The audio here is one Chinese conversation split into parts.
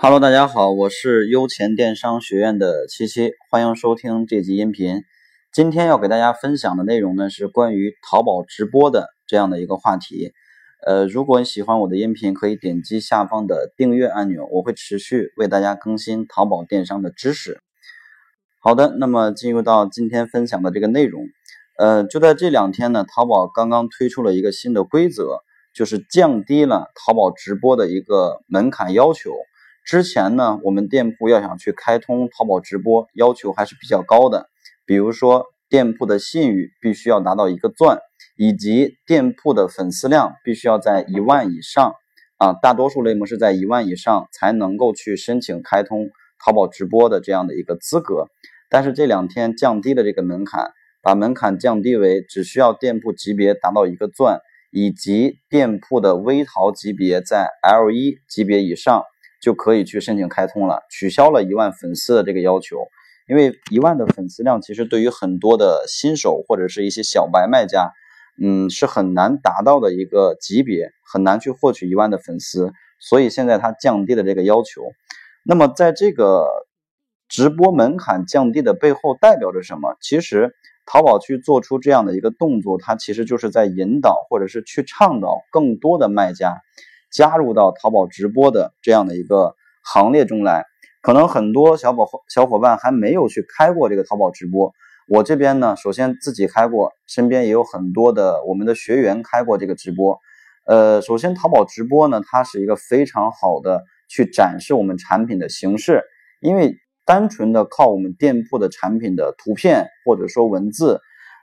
Hello，大家好，我是优钱电商学院的七七，欢迎收听这集音频。今天要给大家分享的内容呢是关于淘宝直播的这样的一个话题。呃，如果你喜欢我的音频，可以点击下方的订阅按钮，我会持续为大家更新淘宝电商的知识。好的，那么进入到今天分享的这个内容。呃，就在这两天呢，淘宝刚刚推出了一个新的规则，就是降低了淘宝直播的一个门槛要求。之前呢，我们店铺要想去开通淘宝直播，要求还是比较高的。比如说，店铺的信誉必须要达到一个钻，以及店铺的粉丝量必须要在一万以上啊。大多数类目是在一万以上才能够去申请开通淘宝直播的这样的一个资格。但是这两天降低了这个门槛，把门槛降低为只需要店铺级别达到一个钻，以及店铺的微淘级别在 L 一级别以上。就可以去申请开通了，取消了一万粉丝的这个要求，因为一万的粉丝量其实对于很多的新手或者是一些小白卖家，嗯，是很难达到的一个级别，很难去获取一万的粉丝，所以现在它降低了这个要求。那么在这个直播门槛降低的背后代表着什么？其实淘宝去做出这样的一个动作，它其实就是在引导或者是去倡导更多的卖家。加入到淘宝直播的这样的一个行列中来，可能很多小伙小伙伴还没有去开过这个淘宝直播。我这边呢，首先自己开过，身边也有很多的我们的学员开过这个直播。呃，首先淘宝直播呢，它是一个非常好的去展示我们产品的形式，因为单纯的靠我们店铺的产品的图片或者说文字，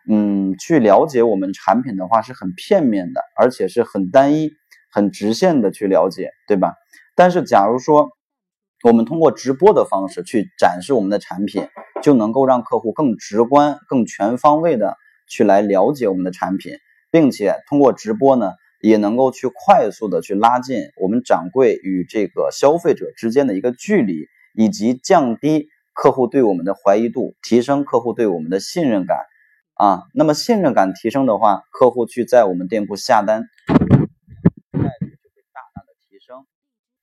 嗯，去了解我们产品的话是很片面的，而且是很单一。很直线的去了解，对吧？但是假如说我们通过直播的方式去展示我们的产品，就能够让客户更直观、更全方位的去来了解我们的产品，并且通过直播呢，也能够去快速的去拉近我们掌柜与这个消费者之间的一个距离，以及降低客户对我们的怀疑度，提升客户对我们的信任感啊。那么信任感提升的话，客户去在我们店铺下单。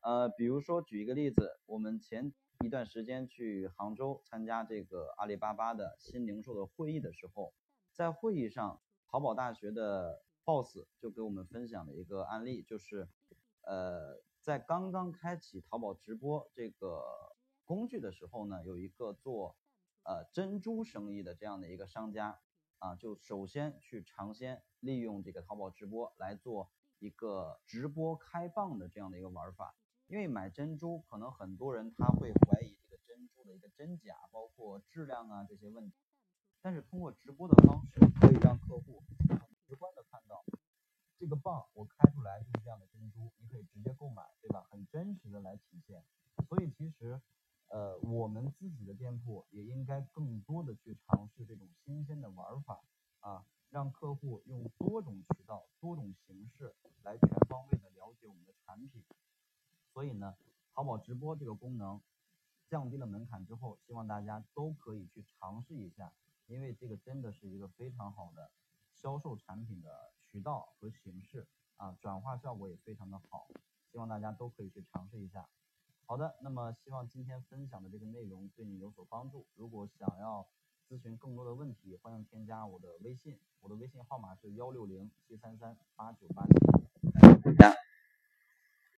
呃，比如说举一个例子，我们前一段时间去杭州参加这个阿里巴巴的新零售的会议的时候，在会议上，淘宝大学的 boss 就给我们分享了一个案例，就是呃，在刚刚开启淘宝直播这个工具的时候呢，有一个做呃珍珠生意的这样的一个商家啊，就首先去尝鲜，利用这个淘宝直播来做一个直播开蚌的这样的一个玩法。因为买珍珠，可能很多人他会怀疑这个珍珠的一个真假，包括质量啊这些问题。但是通过直播的方式，可以让客户很直观的看到这个蚌我开出来就是这样的珍珠，你可以直接购买，对吧？很真实的来体现。所以其实，呃，我们自己的店铺也应该更多的去尝试这种新鲜的玩法啊，让客户用多种渠道、多种形式来全方位的了解我们的产品。所以呢，淘宝直播这个功能降低了门槛之后，希望大家都可以去尝试一下，因为这个真的是一个非常好的销售产品的渠道和形式啊，转化效果也非常的好，希望大家都可以去尝试一下。好的，那么希望今天分享的这个内容对你有所帮助。如果想要咨询更多的问题，欢迎添加我的微信，我的微信号码是幺六零七三三八九八七。